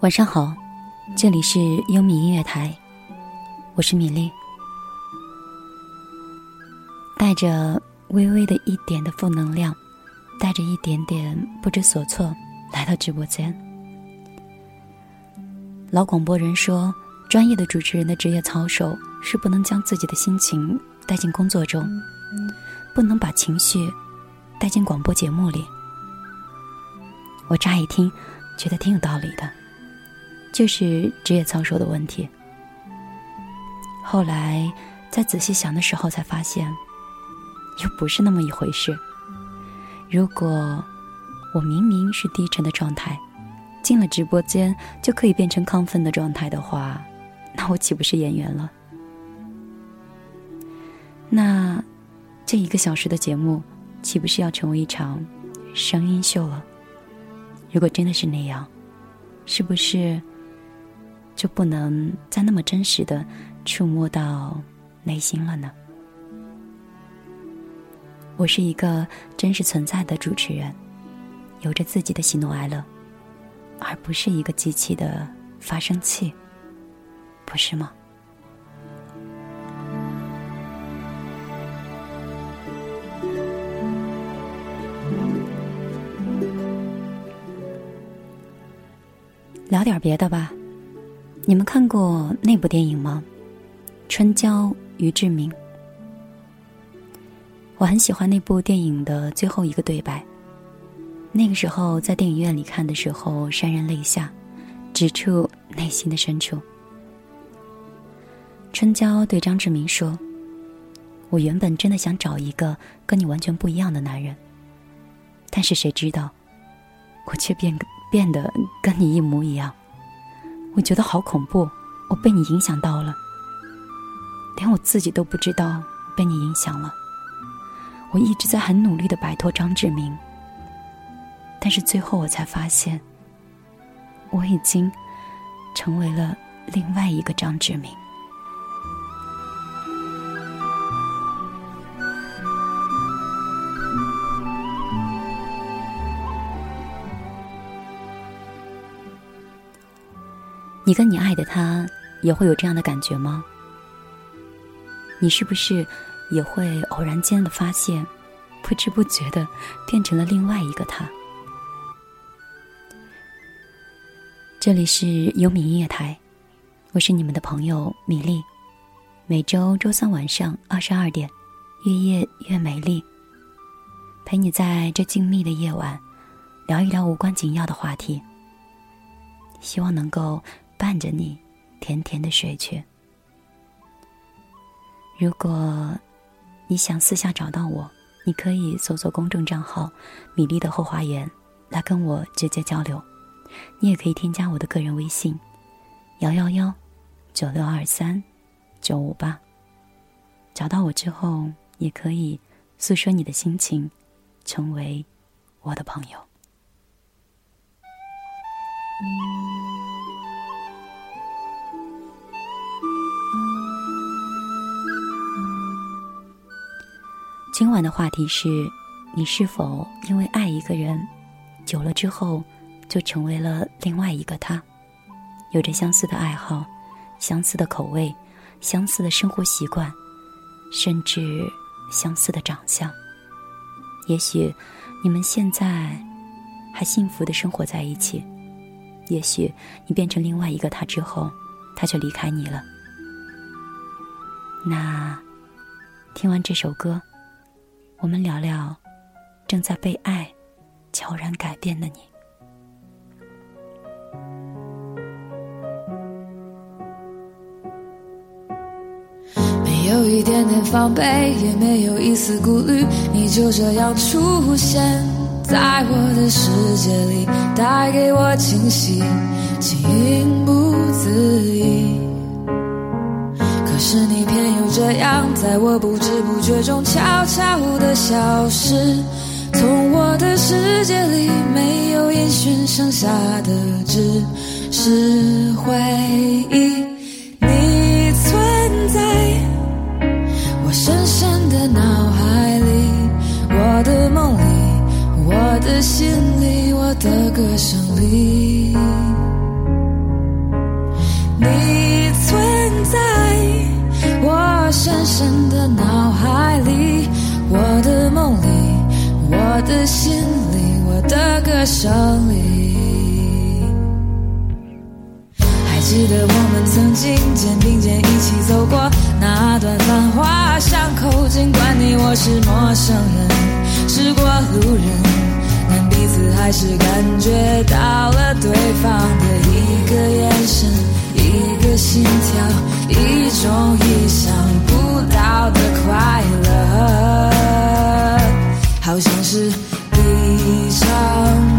晚上好，这里是优米音乐台，我是米粒，带着微微的一点的负能量，带着一点点不知所措来到直播间。老广播人说，专业的主持人的职业操守是不能将自己的心情带进工作中，不能把情绪带进广播节目里。我乍一听，觉得挺有道理的。就是职业操守的问题。后来在仔细想的时候，才发现，又不是那么一回事。如果我明明是低沉的状态，进了直播间就可以变成亢奋的状态的话，那我岂不是演员了？那这一个小时的节目，岂不是要成为一场声音秀了？如果真的是那样，是不是？就不能再那么真实的触摸到内心了呢？我是一个真实存在的主持人，有着自己的喜怒哀乐，而不是一个机器的发声器，不是吗？聊点别的吧。你们看过那部电影吗？《春娇与志明》。我很喜欢那部电影的最后一个对白。那个时候在电影院里看的时候，潸然泪下，直触内心的深处。春娇对张志明说：“我原本真的想找一个跟你完全不一样的男人，但是谁知道，我却变变得跟你一模一样。”我觉得好恐怖，我被你影响到了，连我自己都不知道被你影响了。我一直在很努力的摆脱张志明，但是最后我才发现，我已经成为了另外一个张志明。你跟你爱的他也会有这样的感觉吗？你是不是也会偶然间的发现，不知不觉的变成了另外一个他？这里是优米音乐台，我是你们的朋友米粒，每周周三晚上二十二点，越夜越美丽，陪你在这静谧的夜晚，聊一聊无关紧要的话题，希望能够。伴着你，甜甜的睡去。如果你想私下找到我，你可以搜索公众账号“米粒的后花园”来跟我直接交流。你也可以添加我的个人微信：幺幺幺九六二三九五八。找到我之后，也可以诉说你的心情，成为我的朋友。今晚的话题是：你是否因为爱一个人，久了之后，就成为了另外一个他？有着相似的爱好、相似的口味、相似的生活习惯，甚至相似的长相。也许你们现在还幸福的生活在一起，也许你变成另外一个他之后，他却离开你了。那听完这首歌。我们聊聊正在被爱悄然改变的你。没有一点点防备，也没有一丝顾虑，你就这样出现在我的世界里，带给我惊喜，情不自已。是你偏又这样，在我不知不觉中悄悄的消失，从我的世界里没有音讯，剩下的只是回忆。的歌声里。还记得我们曾经肩并肩一起走过那段繁华巷口，尽管你我是陌生人，是过路人。但彼此还是感觉到了对方的一个眼神，一个心跳，一种意想不到的快乐，好像是理想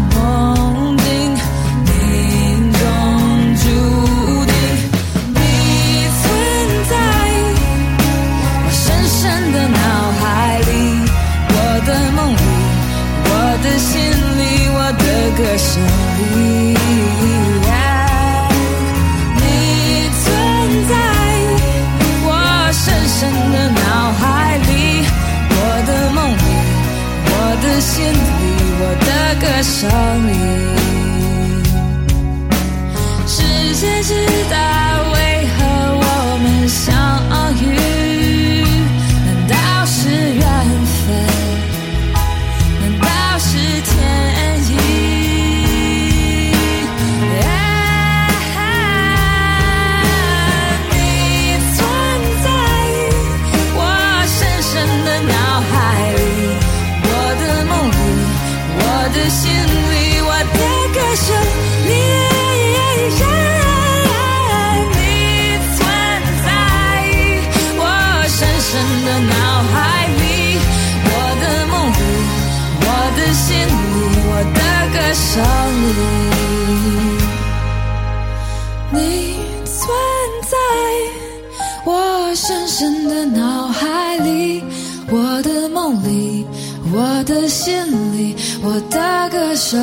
我的心里，我的歌声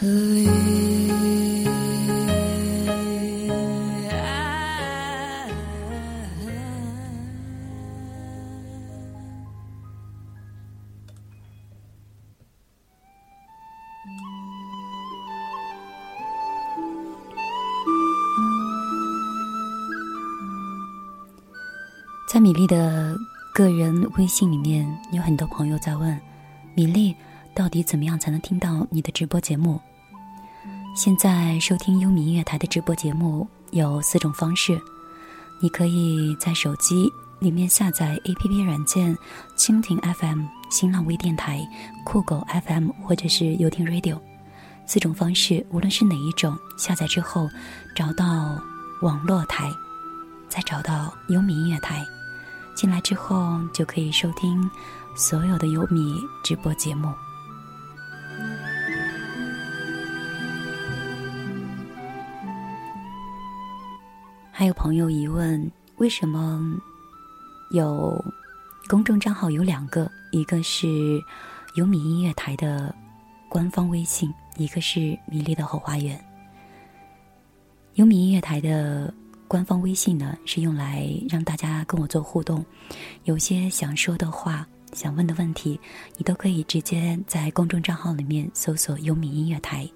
里。在米粒的个人微信里面，有很多朋友在问：米粒到底怎么样才能听到你的直播节目？现在收听优米音乐台的直播节目有四种方式，你可以在手机里面下载 APP 软件蜻蜓 FM、新浪微电台、酷狗 FM 或者是优听 Radio。四种方式，无论是哪一种，下载之后找到网络台，再找到优米音乐台。进来之后就可以收听所有的优米直播节目。还有朋友疑问：为什么有公众账号有两个？一个是优米音乐台的官方微信，一个是米粒的后花园。优米音乐台的。官方微信呢是用来让大家跟我做互动，有些想说的话、想问的问题，你都可以直接在公众账号里面搜索“优米音乐台”，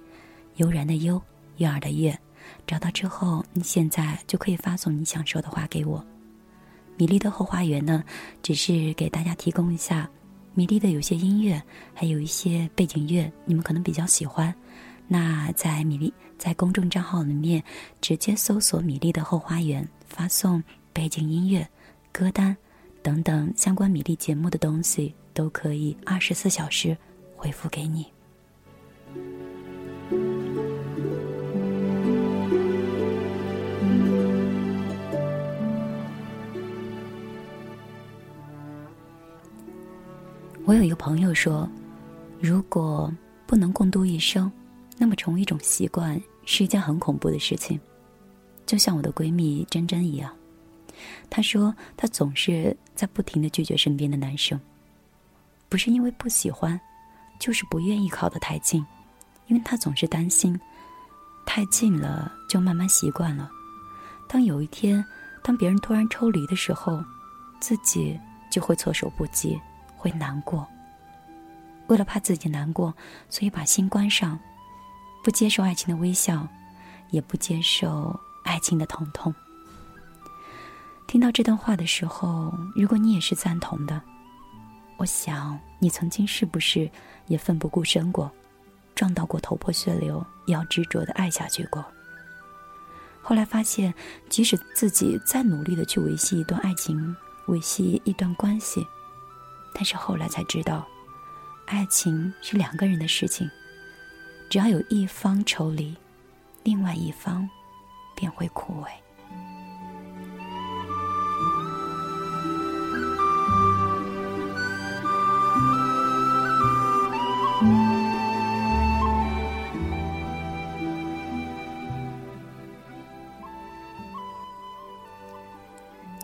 悠然的悠，悦耳的悦，找到之后，你现在就可以发送你想说的话给我。米粒的后花园呢，只是给大家提供一下米粒的有些音乐，还有一些背景乐，你们可能比较喜欢。那在米粒在公众账号里面直接搜索“米粒的后花园”，发送背景音乐、歌单等等相关米粒节目的东西，都可以二十四小时回复给你。我有一个朋友说，如果不能共度一生。那么，成为一种习惯是一件很恐怖的事情，就像我的闺蜜珍珍一样。她说，她总是在不停的拒绝身边的男生，不是因为不喜欢，就是不愿意靠得太近，因为她总是担心，太近了就慢慢习惯了。当有一天，当别人突然抽离的时候，自己就会措手不及，会难过。为了怕自己难过，所以把心关上。不接受爱情的微笑，也不接受爱情的疼痛。听到这段话的时候，如果你也是赞同的，我想你曾经是不是也奋不顾身过，撞到过头破血流，也要执着的爱下去过？后来发现，即使自己再努力的去维系一段爱情，维系一段关系，但是后来才知道，爱情是两个人的事情，只要有一方抽离，另外一方便会枯萎。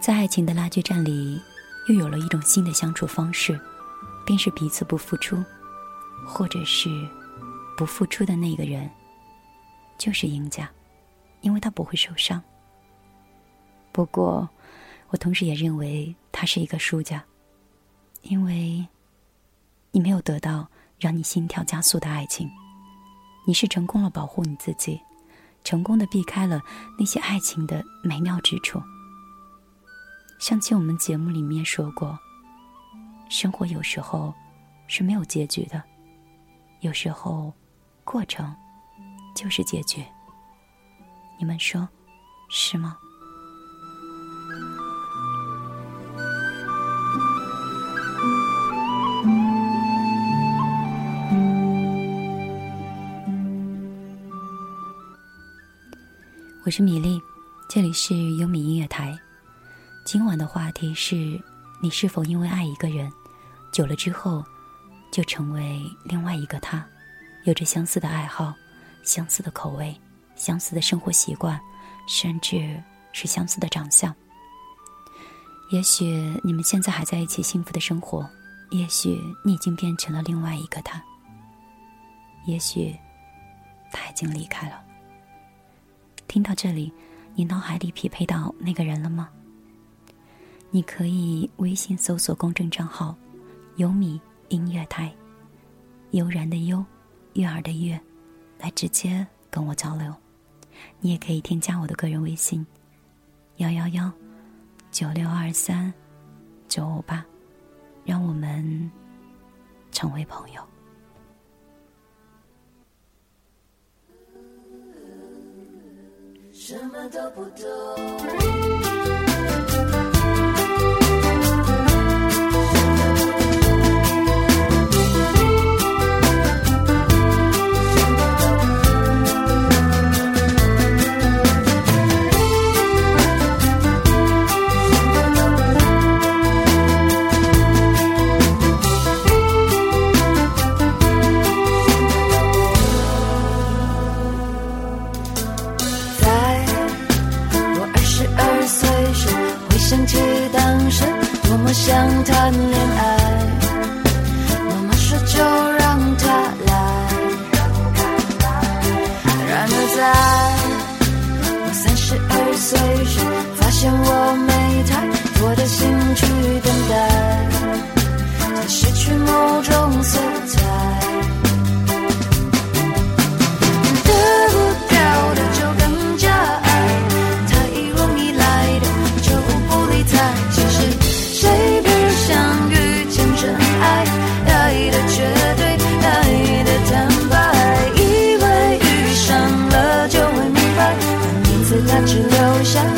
在爱情的拉锯战里，又有了一种新的相处方式，便是彼此不付出，或者是不付出的那个人就是赢家，因为他不会受伤。不过，我同时也认为他是一个输家，因为你没有得到让你心跳加速的爱情，你是成功了保护你自己，成功的避开了那些爱情的美妙之处。上期我们节目里面说过，生活有时候是没有结局的，有时候过程就是结局。你们说是吗？我是米粒，这里是优米音乐台。今晚的话题是：你是否因为爱一个人，久了之后，就成为另外一个他，有着相似的爱好、相似的口味、相似的生活习惯，甚至是相似的长相？也许你们现在还在一起幸福的生活，也许你已经变成了另外一个他，也许他已经离开了。听到这里，你脑海里匹配到那个人了吗？你可以微信搜索公众账号“优米音乐台”，悠然的悠，悦耳的悦，来直接跟我交流。你也可以添加我的个人微信：幺幺幺九六二三九五八，让我们成为朋友。什么都不懂。想谈恋爱，妈妈说就让他来。然而，在我三十二岁时，发现我没太多的心去等待，它失去某种色彩。只留下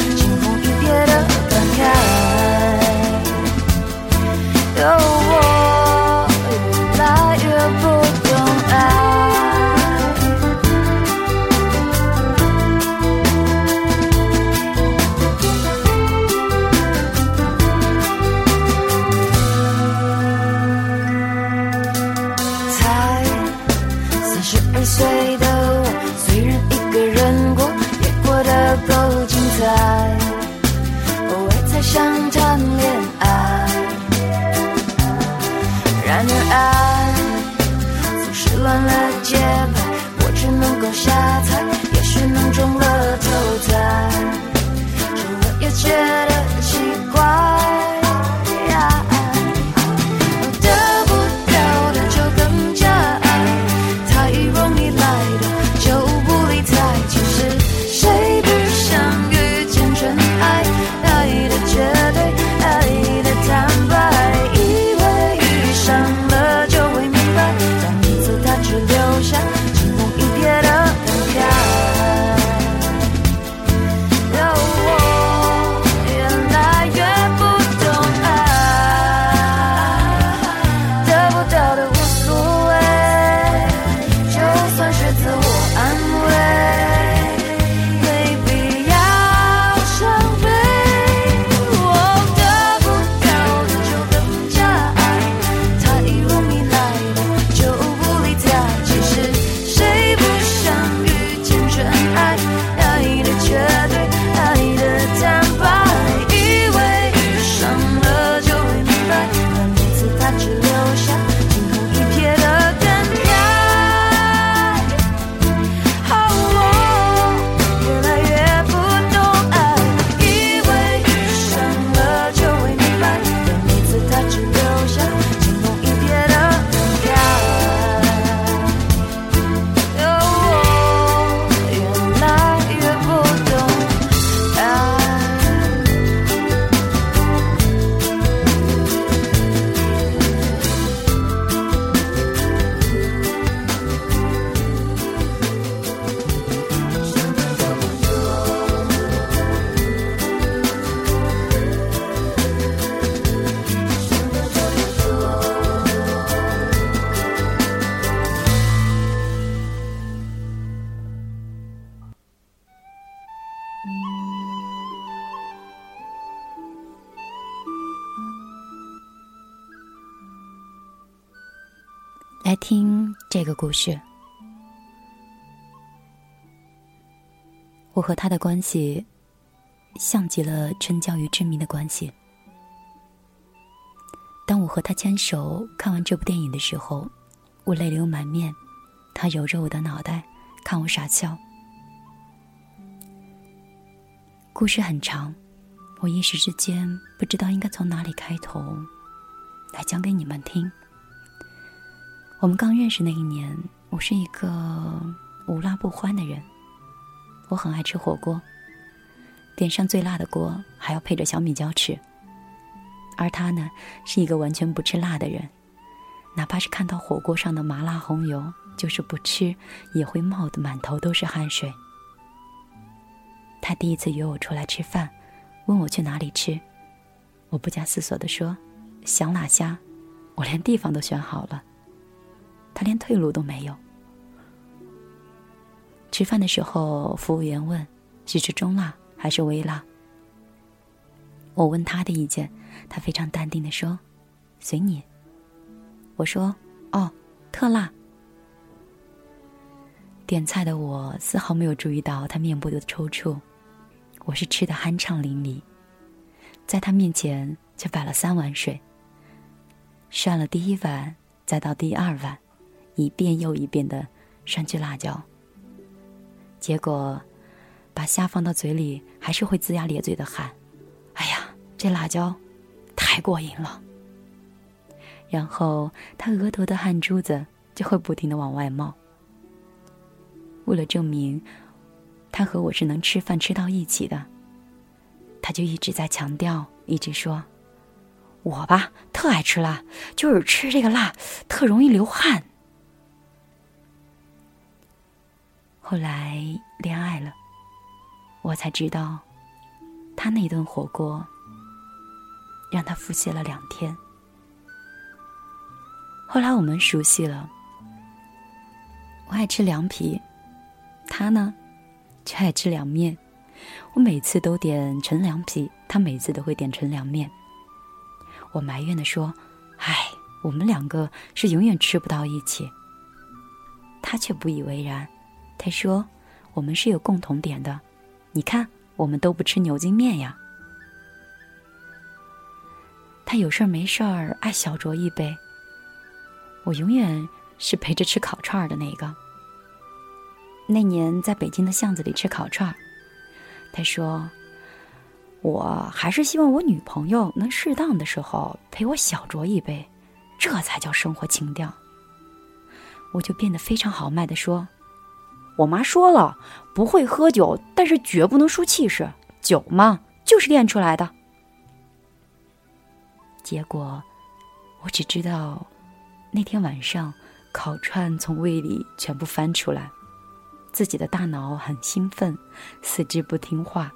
和他的关系，像极了春娇与志明的关系。当我和他牵手看完这部电影的时候，我泪流满面，他揉着我的脑袋，看我傻笑。故事很长，我一时之间不知道应该从哪里开头来讲给你们听。我们刚认识那一年，我是一个无辣不欢的人。我很爱吃火锅，点上最辣的锅还要配着小米椒吃。而他呢，是一个完全不吃辣的人，哪怕是看到火锅上的麻辣红油，就是不吃也会冒得满头都是汗水。他第一次约我出来吃饭，问我去哪里吃，我不假思索地说：“香辣虾。”我连地方都选好了。他连退路都没有。吃饭的时候，服务员问：“是吃中辣还是微辣？”我问他的意见，他非常淡定的说：“随你。”我说：“哦，特辣。”点菜的我丝毫没有注意到他面部的抽搐，我是吃的酣畅淋漓，在他面前却摆了三碗水。涮了第一碗，再到第二碗。一遍又一遍的涮去辣椒，结果把虾放到嘴里，还是会龇牙咧嘴的喊：“哎呀，这辣椒太过瘾了！”然后他额头的汗珠子就会不停的往外冒。为了证明他和我是能吃饭吃到一起的，他就一直在强调，一直说：“我吧，特爱吃辣，就是吃这个辣特容易流汗。”后来恋爱了，我才知道，他那顿火锅让他腹泻了两天。后来我们熟悉了，我爱吃凉皮，他呢却爱吃凉面。我每次都点纯凉皮，他每次都会点纯凉面。我埋怨的说：“唉，我们两个是永远吃不到一起。”他却不以为然。他说：“我们是有共同点的，你看，我们都不吃牛筋面呀。”他有事儿没事儿爱小酌一杯。我永远是陪着吃烤串儿的那个。那年在北京的巷子里吃烤串儿，他说：“我还是希望我女朋友能适当的时候陪我小酌一杯，这才叫生活情调。”我就变得非常豪迈的说。我妈说了，不会喝酒，但是绝不能输气势。酒嘛，就是练出来的。结果，我只知道，那天晚上烤串从胃里全部翻出来，自己的大脑很兴奋，四肢不听话。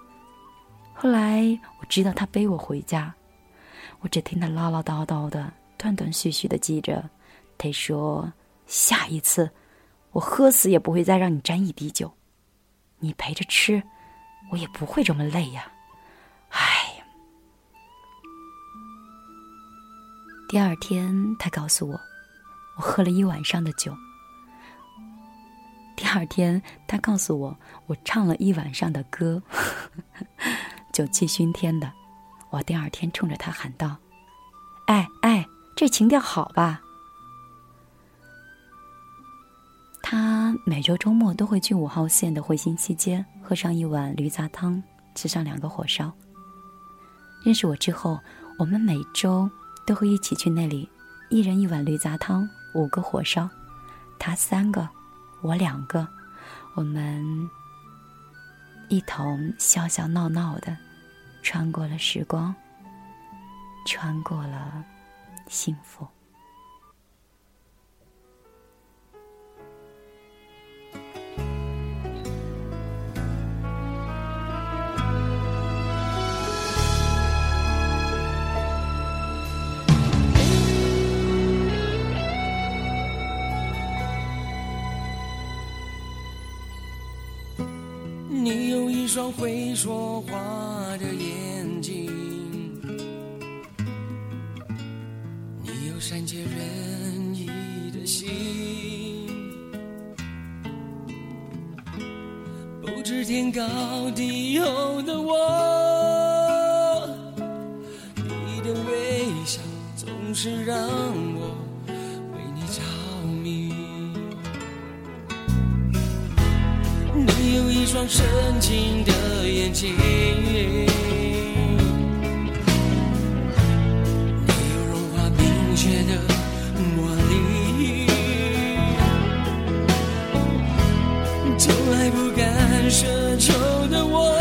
后来我知道他背我回家，我只听他唠唠叨叨的，断断续续的记着，他说下一次。我喝死也不会再让你沾一滴酒，你陪着吃，我也不会这么累呀。唉。第二天，他告诉我，我喝了一晚上的酒。第二天，他告诉我，我唱了一晚上的歌，酒气熏天的。我第二天冲着他喊道：“哎哎，这情调好吧？”他每周周末都会去五号线的汇新西街喝上一碗驴杂汤，吃上两个火烧。认识我之后，我们每周都会一起去那里，一人一碗驴杂汤，五个火烧，他三个，我两个，我们一同笑笑闹闹的，穿过了时光，穿过了幸福。双会说话的眼睛，你有善解人意的心。不知天高地厚的我，你的微笑总是让深情的眼睛，你有融化冰雪的魔力，从来不敢奢求的我，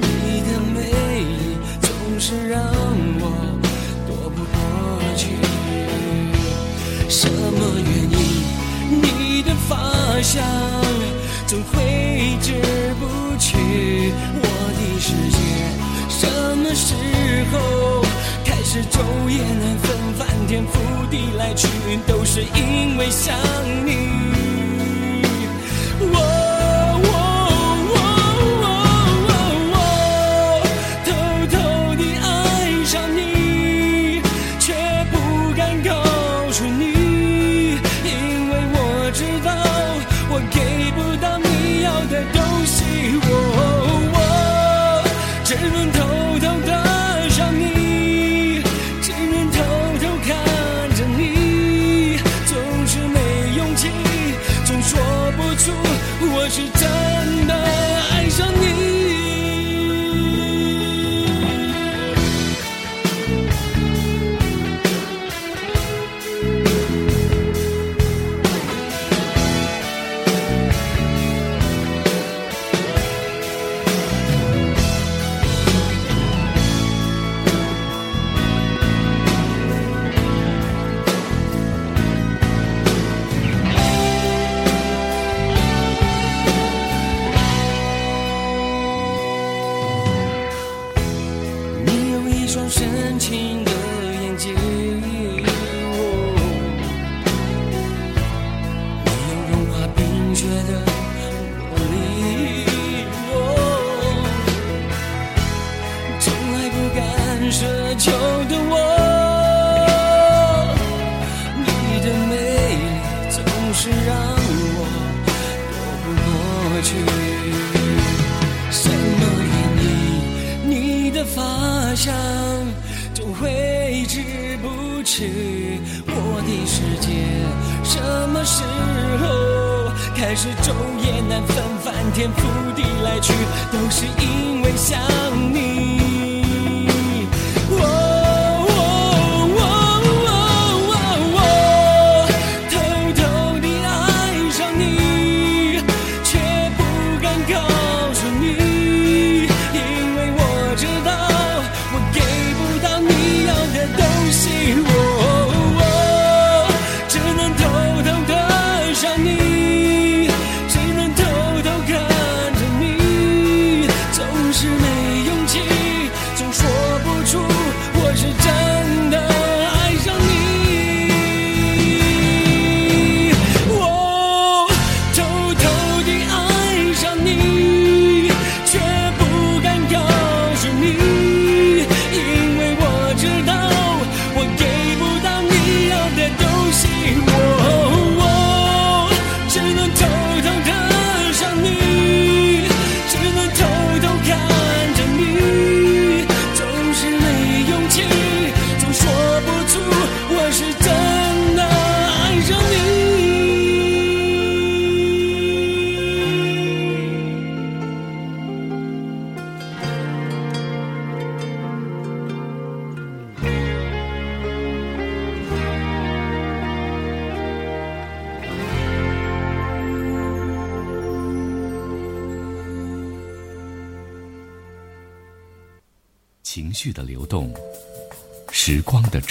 你的美丽总是让我躲不过去。什么原因？你的发香总挥之不去我的世界。什么时候开始昼夜难分，翻天覆地来去，都是因为想你。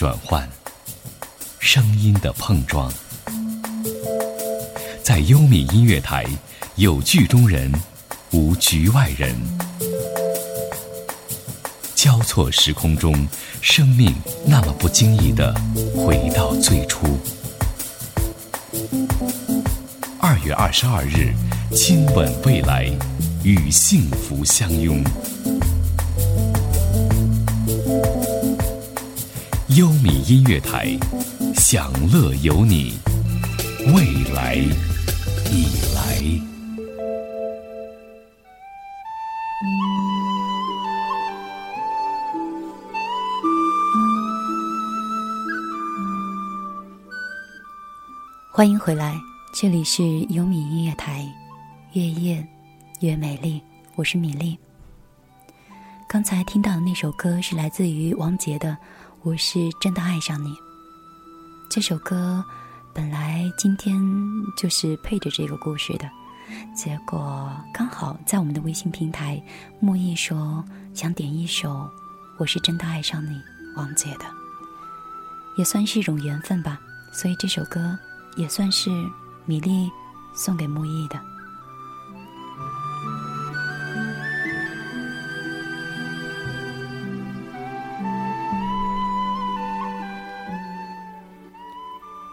转换，声音的碰撞，在优米音乐台，有剧中人，无局外人。交错时空中，生命那么不经意的回到最初。二月二十二日，亲吻未来，与幸福相拥。优米音乐台，享乐有你，未来已来。欢迎回来，这里是优米音乐台，越夜越美丽，我是米粒。刚才听到的那首歌是来自于王杰的《我是真的爱上你》。这首歌本来今天就是配着这个故事的，结果刚好在我们的微信平台，木易说想点一首《我是真的爱上你》，王杰的，也算是一种缘分吧。所以这首歌也算是米粒送给木易的。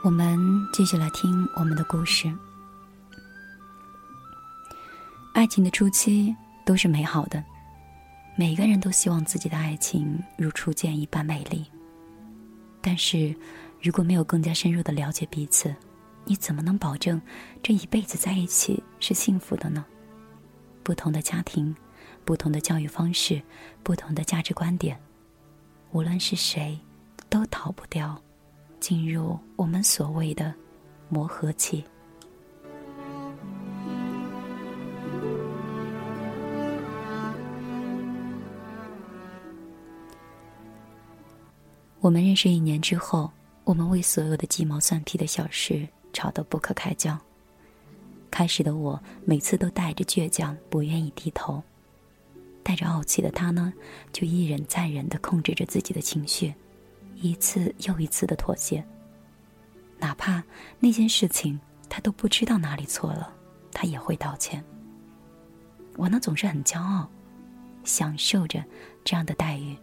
我们继续来听我们的故事。爱情的初期都是美好的，每个人都希望自己的爱情如初见一般美丽。但是，如果没有更加深入的了解彼此，你怎么能保证这一辈子在一起是幸福的呢？不同的家庭，不同的教育方式，不同的价值观点，无论是谁，都逃不掉。进入我们所谓的磨合期。我们认识一年之后，我们为所有的鸡毛蒜皮的小事吵得不可开交。开始的我每次都带着倔强，不愿意低头；带着傲气的他呢，就一忍再忍的控制着自己的情绪。一次又一次的妥协，哪怕那件事情他都不知道哪里错了，他也会道歉。我呢总是很骄傲，享受着这样的待遇，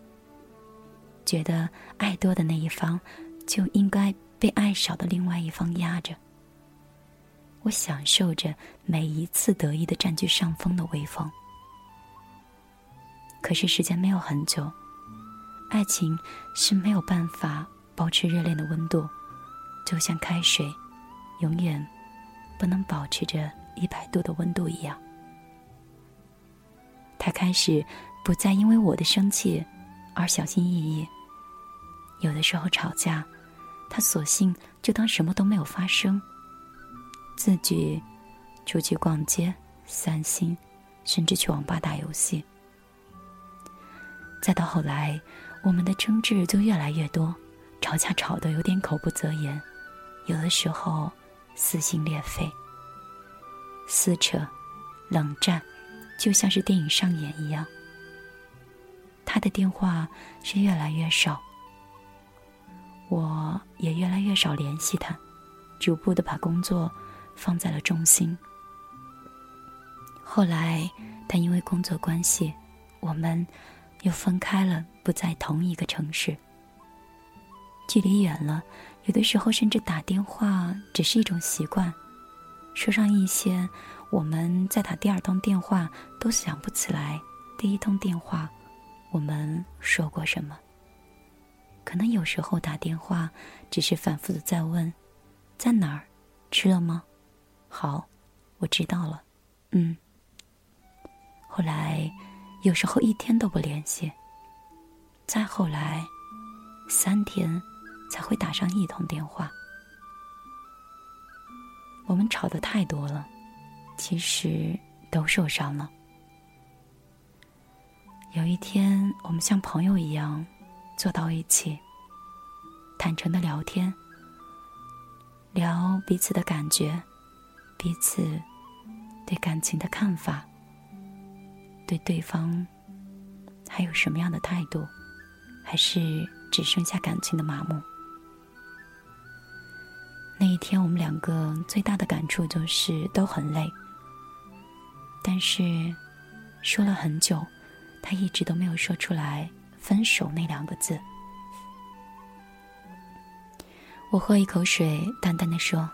觉得爱多的那一方就应该被爱少的另外一方压着。我享受着每一次得意的占据上风的威风。可是时间没有很久。爱情是没有办法保持热恋的温度，就像开水永远不能保持着一百度的温度一样。他开始不再因为我的生气而小心翼翼，有的时候吵架，他索性就当什么都没有发生，自己出去逛街、散心，甚至去网吧打游戏。再到后来。我们的争执就越来越多，吵架吵得有点口不择言，有的时候撕心裂肺、撕扯、冷战，就像是电影上演一样。他的电话是越来越少，我也越来越少联系他，逐步的把工作放在了中心。后来，但因为工作关系，我们。又分开了，不在同一个城市。距离远了，有的时候甚至打电话只是一种习惯，说上一些我们在打第二通电话都想不起来第一通电话我们说过什么。可能有时候打电话只是反复的在问，在哪儿，吃了吗？好，我知道了。嗯。后来。有时候一天都不联系，再后来，三天才会打上一通电话。我们吵得太多了，其实都受伤了。有一天，我们像朋友一样坐到一起，坦诚的聊天，聊彼此的感觉，彼此对感情的看法。对对方还有什么样的态度？还是只剩下感情的麻木？那一天，我们两个最大的感触就是都很累。但是说了很久，他一直都没有说出来“分手”那两个字。我喝一口水，淡淡的说：“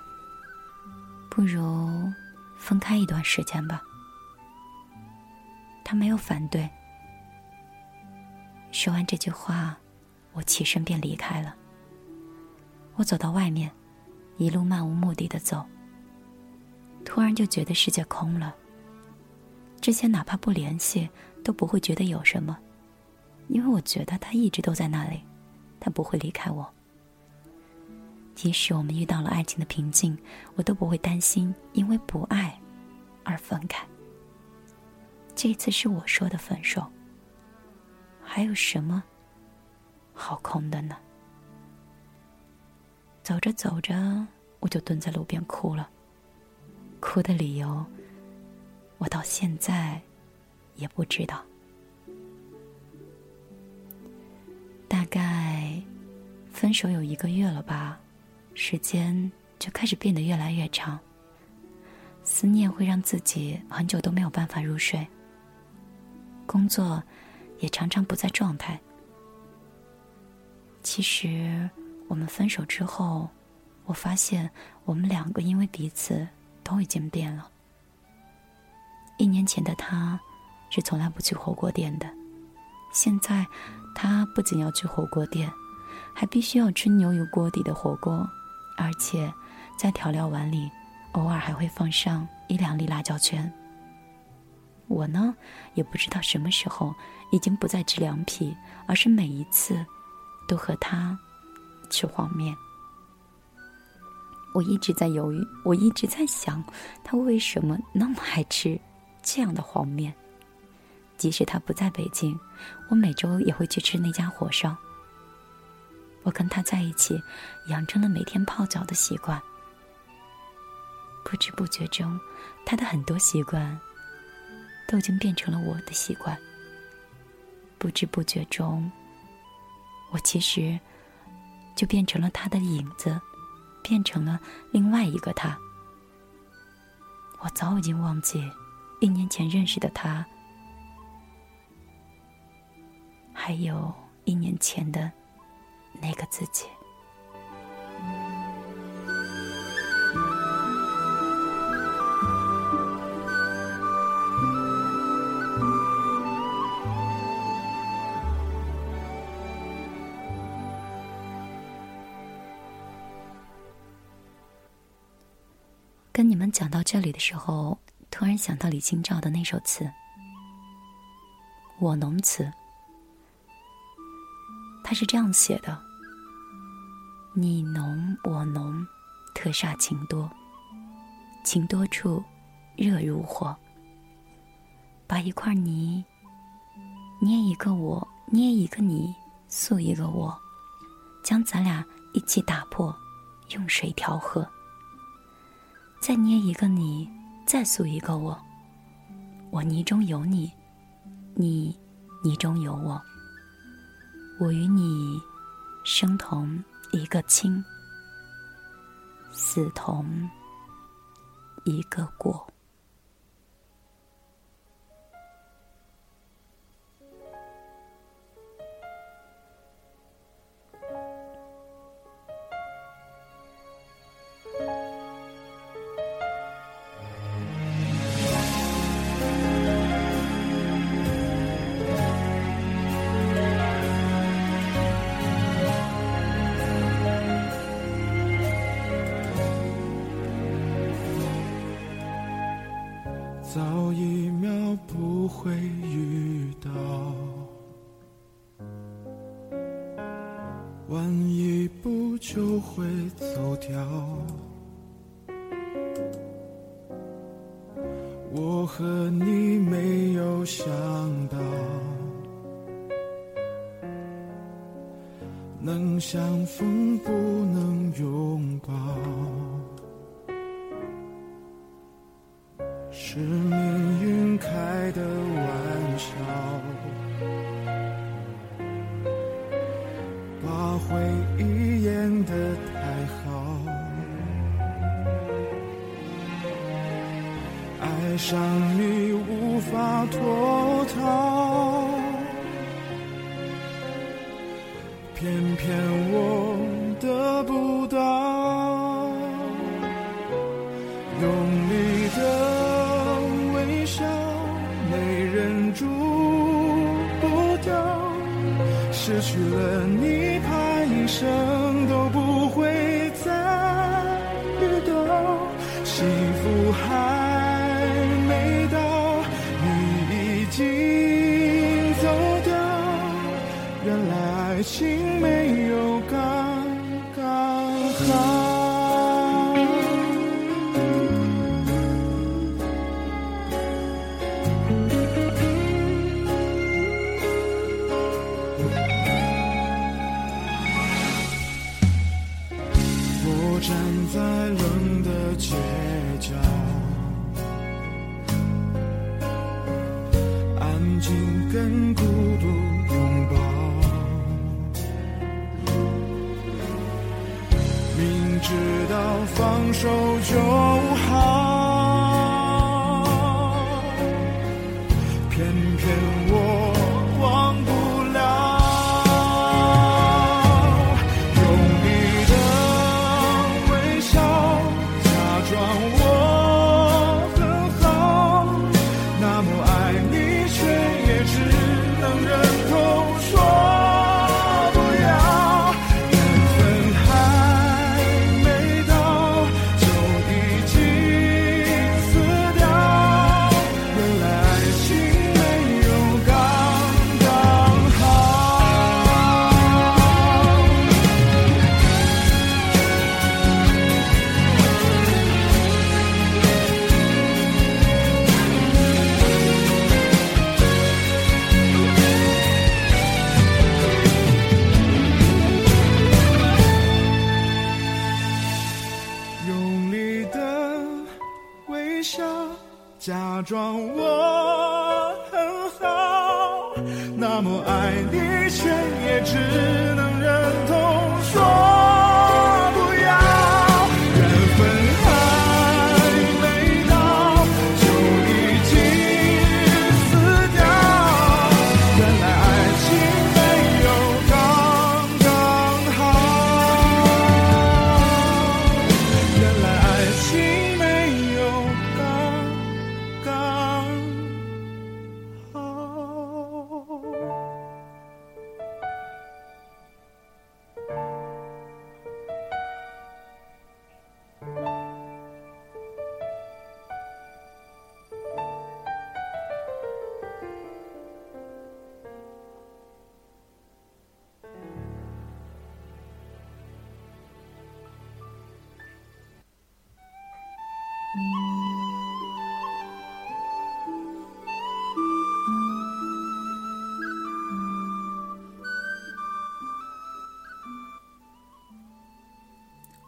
不如分开一段时间吧。”他没有反对。说完这句话，我起身便离开了。我走到外面，一路漫无目的的走。突然就觉得世界空了。之前哪怕不联系，都不会觉得有什么，因为我觉得他一直都在那里，他不会离开我。即使我们遇到了爱情的瓶颈，我都不会担心因为不爱而分开。这次是我说的分手，还有什么好空的呢？走着走着，我就蹲在路边哭了。哭的理由，我到现在也不知道。大概分手有一个月了吧，时间就开始变得越来越长。思念会让自己很久都没有办法入睡，工作也常常不在状态。其实我们分手之后，我发现我们两个因为彼此。都已经变了。一年前的他，是从来不去火锅店的，现在他不仅要去火锅店，还必须要吃牛油锅底的火锅，而且在调料碗里偶尔还会放上一两粒辣椒圈。我呢，也不知道什么时候已经不再吃凉皮，而是每一次都和他吃黄面。我一直在犹豫，我一直在想，他为什么那么爱吃这样的黄面？即使他不在北京，我每周也会去吃那家火烧。我跟他在一起，养成了每天泡脚的习惯。不知不觉中，他的很多习惯都已经变成了我的习惯。不知不觉中，我其实就变成了他的影子。变成了另外一个他。我早已经忘记一年前认识的他，还有一年前的那个自己。讲到这里的时候，突然想到李清照的那首词《我侬词》，他是这样写的：“你侬我侬，特煞情多。情多处，热如火。把一块泥捏一个我，捏一个你，塑一个我，将咱俩一起打破，用水调和。”再捏一个你，再塑一个我。我泥中有你，你泥中有我。我与你生同一个亲，死同一个果。早一秒不会遇到晚一步就会走掉我和你没有想到能相逢不能有跟孤独拥抱。明知道放手就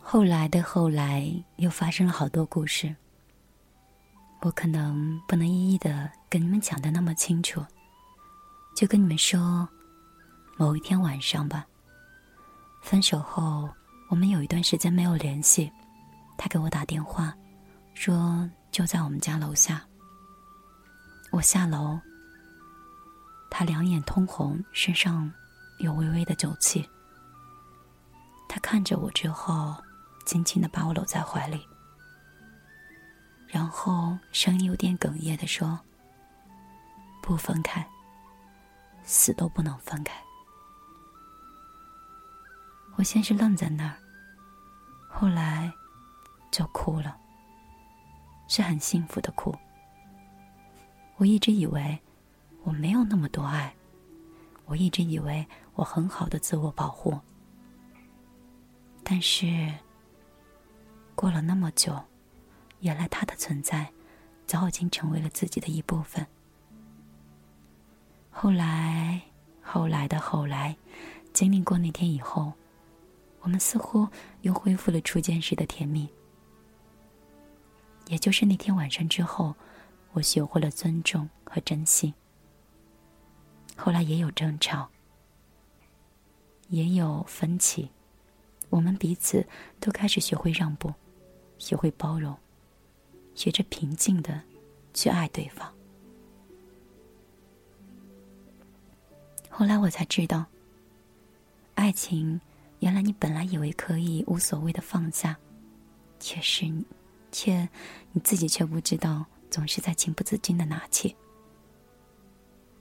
后来的后来，又发生了好多故事。我可能不能一一的跟你们讲的那么清楚，就跟你们说，某一天晚上吧。分手后，我们有一段时间没有联系，他给我打电话，说就在我们家楼下。我下楼，他两眼通红，身上有微微的酒气。他看着我之后，轻轻的把我搂在怀里，然后声音有点哽咽的说：“不分开，死都不能分开。”我先是愣在那儿，后来就哭了，是很幸福的哭。我一直以为我没有那么多爱，我一直以为我很好的自我保护。但是，过了那么久，原来他的存在早已经成为了自己的一部分。后来，后来的后来，经历过那天以后，我们似乎又恢复了初见时的甜蜜。也就是那天晚上之后，我学会了尊重和珍惜。后来也有争吵，也有分歧。我们彼此都开始学会让步，学会包容，学着平静的去爱对方。后来我才知道，爱情原来你本来以为可以无所谓的放下，却是你，却你自己却不知道，总是在情不自禁的拿起。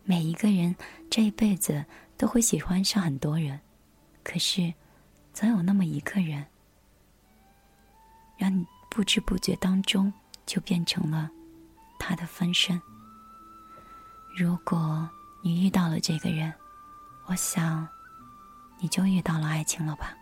每一个人这一辈子都会喜欢上很多人，可是。总有那么一个人，让你不知不觉当中就变成了他的分身。如果你遇到了这个人，我想，你就遇到了爱情了吧。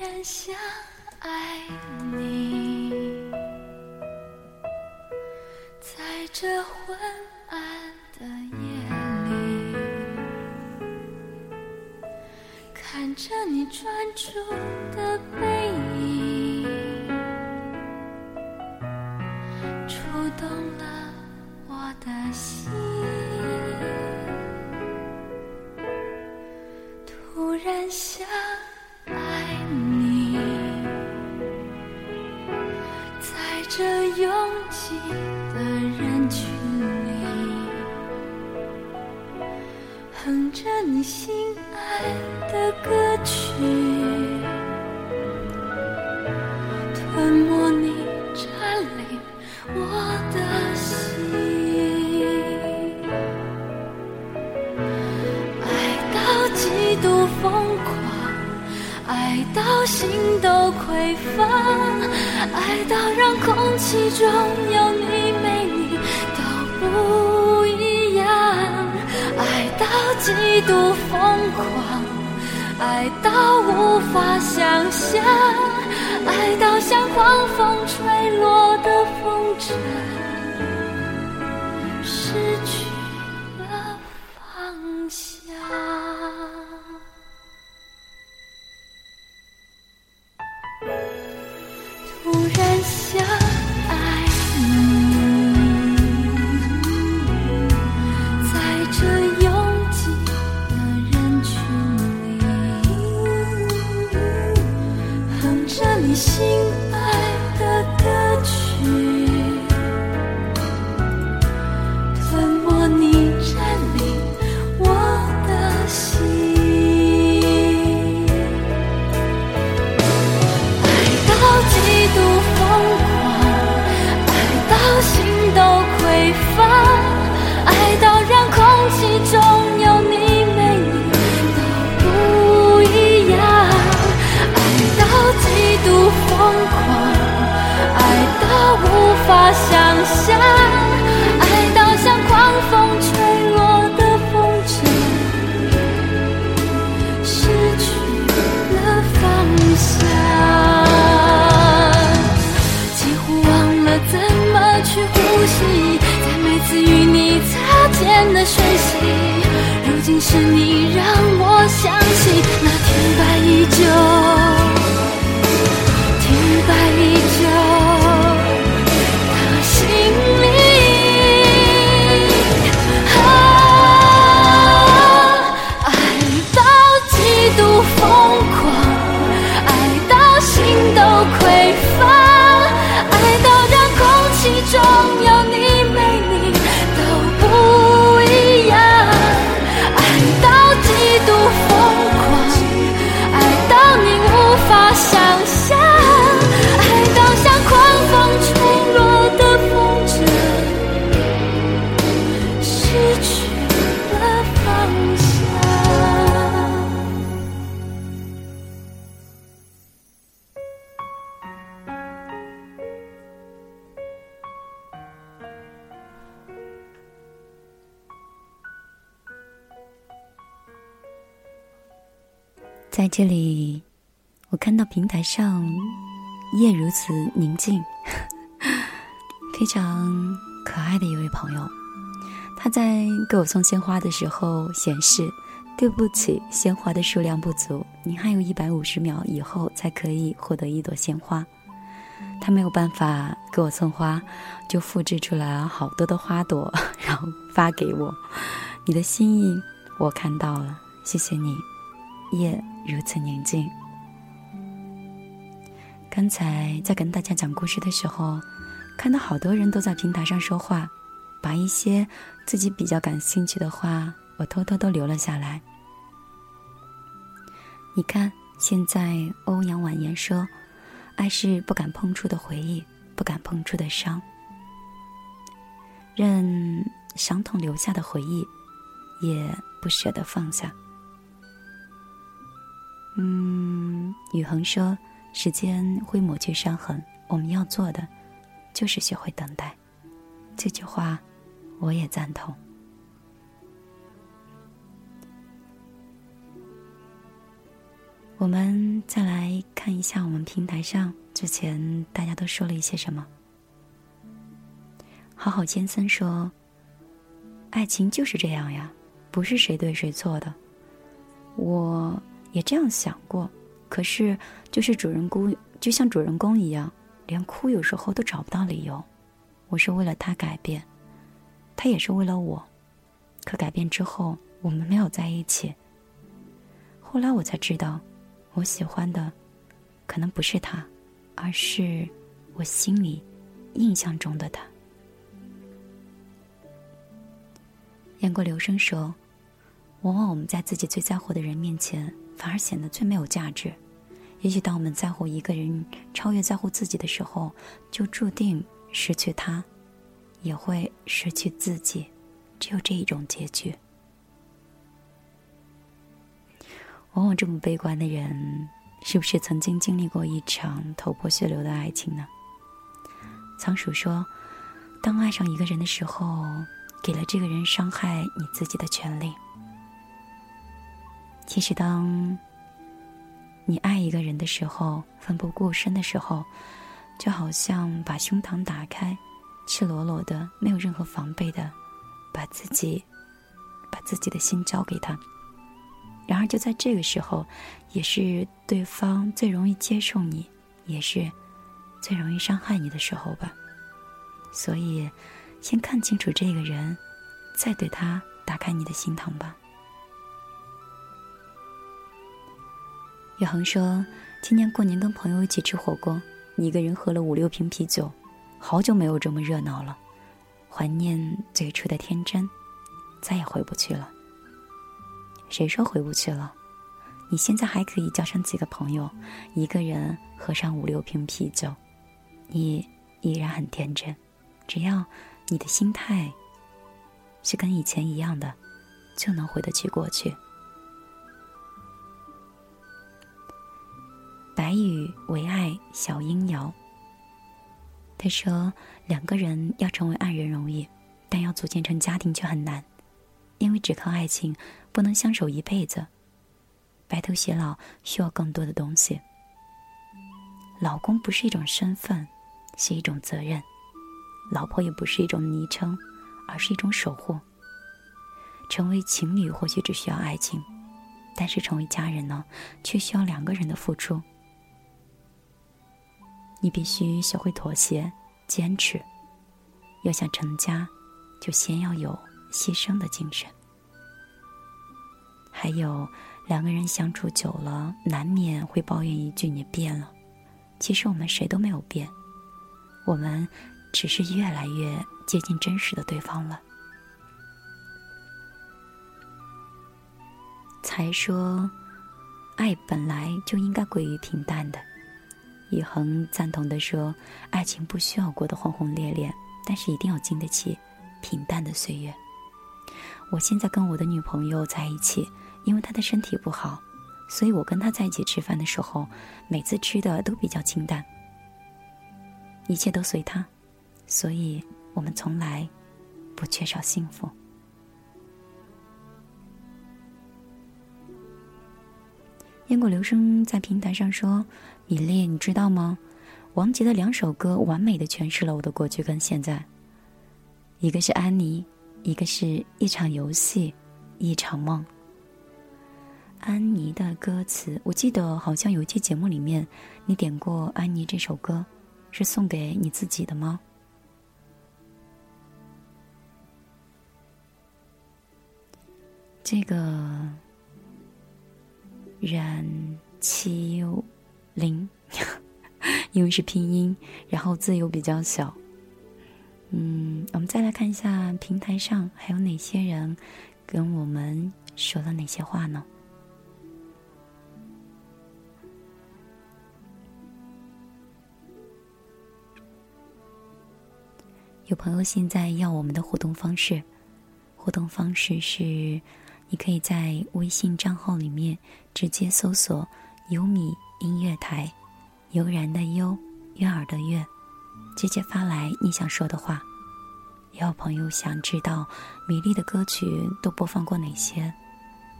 然想爱你，在这昏暗的夜里，看着你专注的其中有你没你都不一样。爱到极度疯狂，爱到无法想象，爱到像狂风吹无法想象爱到像狂风吹落的风筝失去了方向。几乎忘了怎么去呼吸在每次与你擦肩的瞬息如今是你让我想起那天白依旧停摆依旧。这里，我看到平台上夜如此宁静，非常可爱的一位朋友。他在给我送鲜花的时候显示：“对不起，鲜花的数量不足，您还有一百五十秒以后才可以获得一朵鲜花。”他没有办法给我送花，就复制出来了好多的花朵，然后发给我。你的心意我看到了，谢谢你。夜如此宁静，刚才在跟大家讲故事的时候，看到好多人都在平台上说话，把一些自己比较感兴趣的话，我偷偷都留了下来。你看，现在欧阳婉言说：“爱是不敢碰触的回忆，不敢碰触的伤，任伤痛留下的回忆，也不舍得放下。”嗯，宇恒说：“时间会抹去伤痕，我们要做的，就是学会等待。”这句话，我也赞同。我们再来看一下我们平台上之前大家都说了一些什么。好好先生说：“爱情就是这样呀，不是谁对谁错的。”我也这样想过，可是就是主人公就像主人公一样，连哭有时候都找不到理由。我是为了他改变，他也是为了我，可改变之后我们没有在一起。后来我才知道。我喜欢的，可能不是他，而是我心里印象中的他。雁过留声说：“往往我们在自己最在乎的人面前，反而显得最没有价值。也许当我们在乎一个人超越在乎自己的时候，就注定失去他，也会失去自己。只有这一种结局。”往往这么悲观的人，是不是曾经经历过一场头破血流的爱情呢？仓鼠说：“当爱上一个人的时候，给了这个人伤害你自己的权利。其实，当你爱一个人的时候，奋不顾身的时候，就好像把胸膛打开，赤裸裸的，没有任何防备的，把自己，把自己的心交给他。”然而，就在这个时候，也是对方最容易接受你，也是最容易伤害你的时候吧。所以，先看清楚这个人，再对他打开你的心膛吧。宇恒说：“今年过年跟朋友一起吃火锅，一个人喝了五六瓶啤酒，好久没有这么热闹了，怀念最初的天真，再也回不去了。”谁说回不去了？你现在还可以叫上几个朋友，一个人喝上五六瓶啤酒，你依然很天真。只要你的心态是跟以前一样的，就能回得去过去。白羽为爱小英瑶。他说：“两个人要成为爱人容易，但要组建成家庭却很难，因为只靠爱情。”不能相守一辈子，白头偕老需要更多的东西。老公不是一种身份，是一种责任；老婆也不是一种昵称，而是一种守护。成为情侣或许只需要爱情，但是成为家人呢，却需要两个人的付出。你必须学会妥协、坚持。要想成家，就先要有牺牲的精神。还有，两个人相处久了，难免会抱怨一句：“你变了。”其实我们谁都没有变，我们只是越来越接近真实的对方了。才说，爱本来就应该归于平淡的。宇恒赞同的说：“爱情不需要过得轰轰烈烈，但是一定要经得起平淡的岁月。”我现在跟我的女朋友在一起。因为她的身体不好，所以我跟她在一起吃饭的时候，每次吃的都比较清淡，一切都随他，所以我们从来不缺少幸福。烟果流声在平台上说：“米粒，你知道吗？王杰的两首歌完美的诠释了我的过去跟现在。一个是安妮，一个是一场游戏，一场梦。”安妮的歌词，我记得好像有一期节目里面，你点过《安妮》这首歌，是送给你自己的吗？这个燃七零，因为是拼音，然后字又比较小。嗯，我们再来看一下平台上还有哪些人跟我们说了哪些话呢？有朋友现在要我们的互动方式，互动方式是，你可以在微信账号里面直接搜索“优米音乐台”，悠然的悠，悦耳的悦，直接发来你想说的话。也有朋友想知道米粒的歌曲都播放过哪些，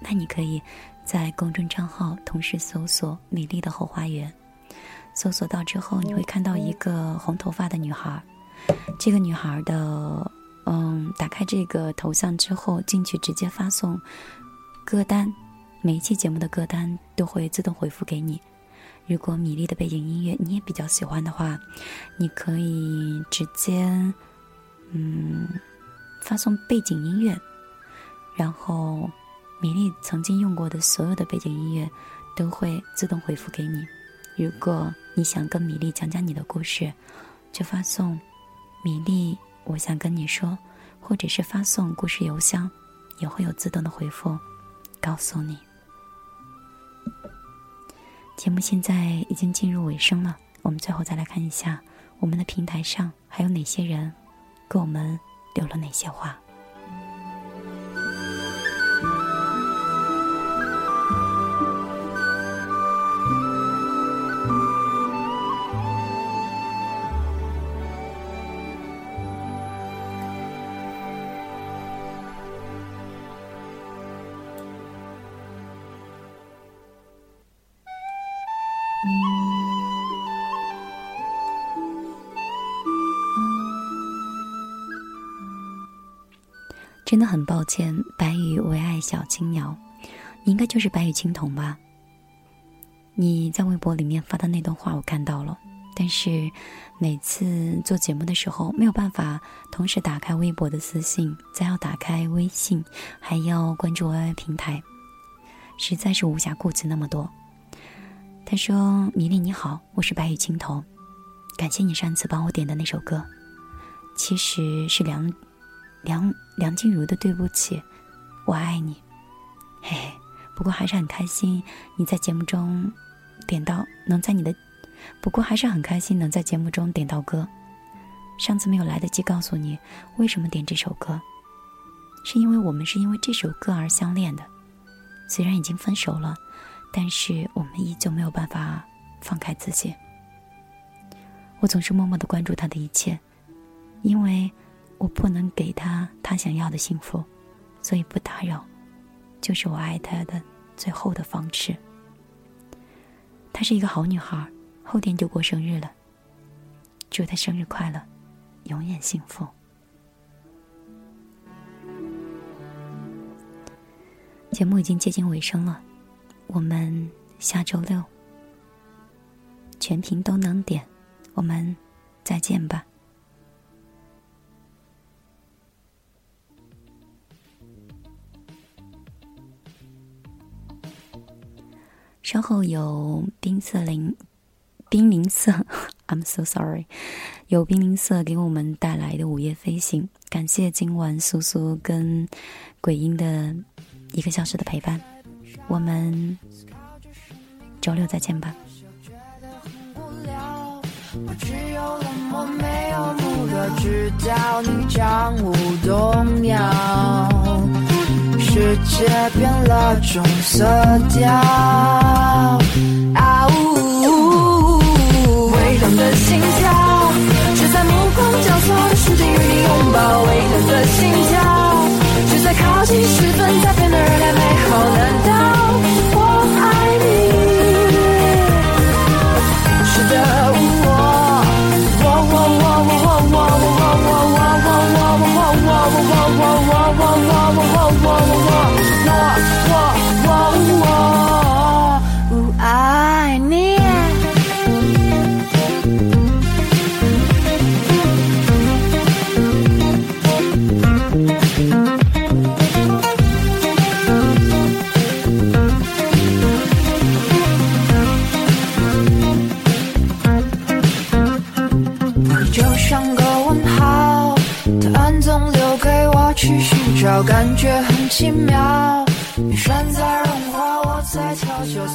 那你可以在公众账号同时搜索“米粒的后花园”，搜索到之后你会看到一个红头发的女孩。这个女孩的，嗯，打开这个头像之后进去直接发送歌单，每一期节目的歌单都会自动回复给你。如果米粒的背景音乐你也比较喜欢的话，你可以直接，嗯，发送背景音乐，然后米粒曾经用过的所有的背景音乐都会自动回复给你。如果你想跟米粒讲讲你的故事，就发送。米粒，我想跟你说，或者是发送故事邮箱，也会有自动的回复，告诉你。节目现在已经进入尾声了，我们最后再来看一下我们的平台上还有哪些人给我们留了哪些话。真的很抱歉，白羽唯爱小青鸟，你应该就是白羽青铜吧？你在微博里面发的那段话我看到了，但是每次做节目的时候没有办法同时打开微博的私信，再要打开微信，还要关注 YY 平台，实在是无暇顾及那么多。他说：“米粒你好，我是白羽青铜，感谢你上次帮我点的那首歌，其实是梁。”梁梁静茹的《对不起》，我爱你，嘿嘿。不过还是很开心你在节目中点到能在你的，不过还是很开心能在节目中点到歌。上次没有来得及告诉你为什么点这首歌，是因为我们是因为这首歌而相恋的。虽然已经分手了，但是我们依旧没有办法放开自己。我总是默默的关注他的一切，因为。我不能给他他想要的幸福，所以不打扰，就是我爱他的最后的方式。她是一个好女孩，后天就过生日了。祝她生日快乐，永远幸福。节目已经接近尾声了，我们下周六全屏都能点，我们再见吧。稍后有冰色林，冰凌色，I'm so sorry，有冰凌色给我们带来的午夜飞行。感谢今晚苏苏跟鬼音的一个小时的陪伴，我们周六再见吧。世界变了种色调，啊呜！微凉的心跳，却在目光交错的瞬间与你拥抱。微凉的心跳，只在靠近时分才变得热烈美好。难道很奇妙。雨山在融化，我在悄悄，